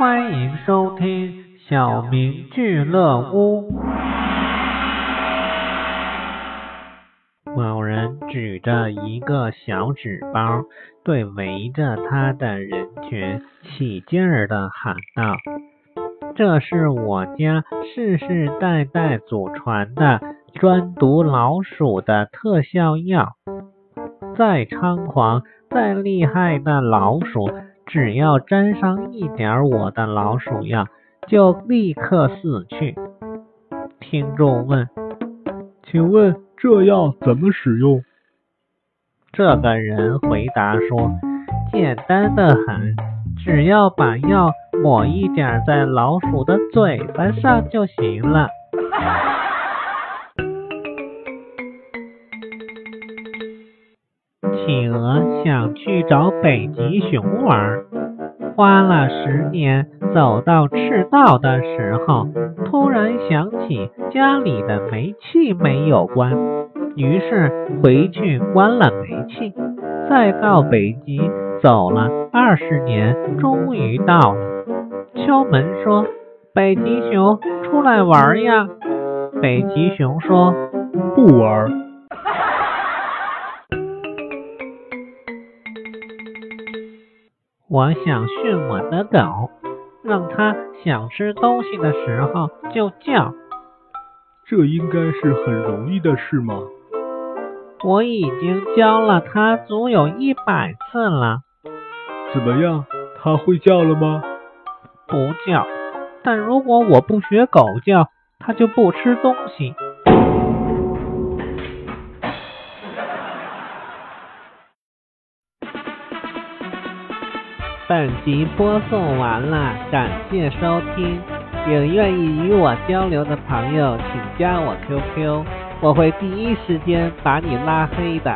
欢迎收听小明俱乐屋。某人举着一个小纸包，对围着他的人群起劲儿的喊道：“这是我家世世代代祖传的专毒老鼠的特效药，再猖狂、再厉害的老鼠。”只要沾上一点我的老鼠药，就立刻死去。听众问：“请问这药怎么使用？”这个人回答说：“简单的很，只要把药抹一点在老鼠的嘴巴上就行了。”企鹅想去找北极熊玩，花了十年，走到赤道的时候，突然想起家里的煤气没有关，于是回去关了煤气。再到北极，走了二十年，终于到了。敲门说：“北极熊，出来玩呀！”北极熊说：“不玩。”我想训我的狗，让它想吃东西的时候就叫。这应该是很容易的事吗？我已经教了它足有一百次了。怎么样？它会叫了吗？不叫。但如果我不学狗叫，它就不吃东西。本集播送完了，感谢收听。有愿意与我交流的朋友，请加我 QQ，我会第一时间把你拉黑的。